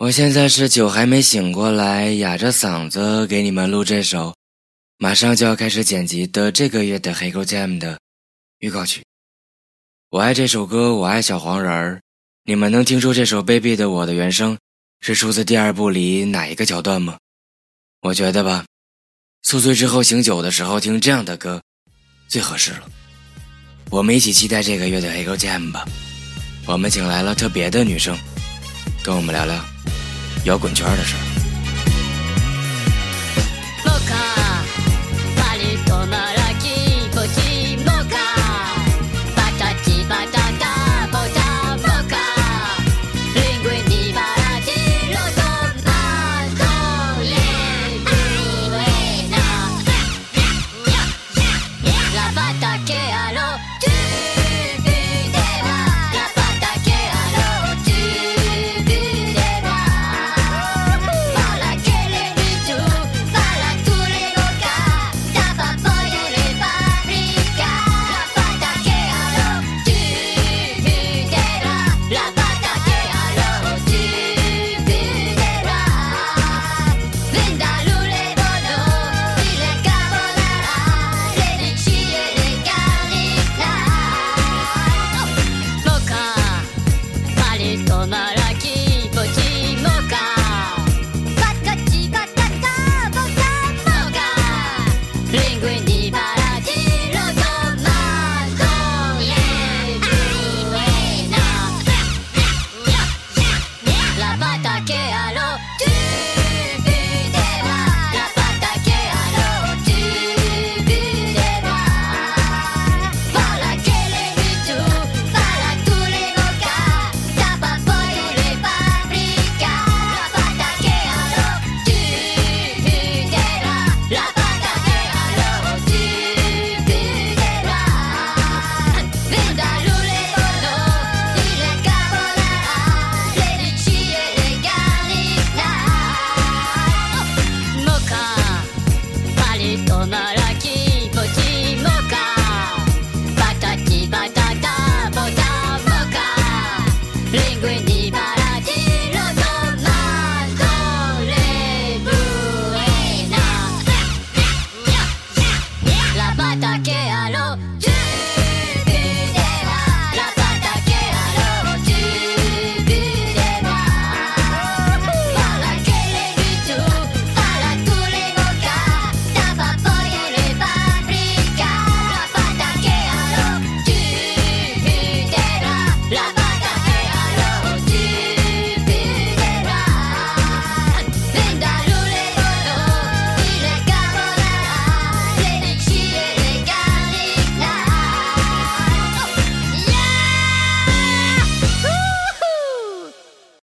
我现在是酒还没醒过来，哑着嗓子给你们录这首，马上就要开始剪辑的这个月的黑狗 Jam 的预告曲。我爱这首歌，我爱小黄人儿。你们能听出这首《Baby》的我的原声是出自第二部里哪一个桥段吗？我觉得吧，宿醉之后醒酒的时候听这样的歌，最合适了。我们一起期待这个月的黑狗 Jam 吧。我们请来了特别的女生，跟我们聊聊。摇滚圈的事。Linguini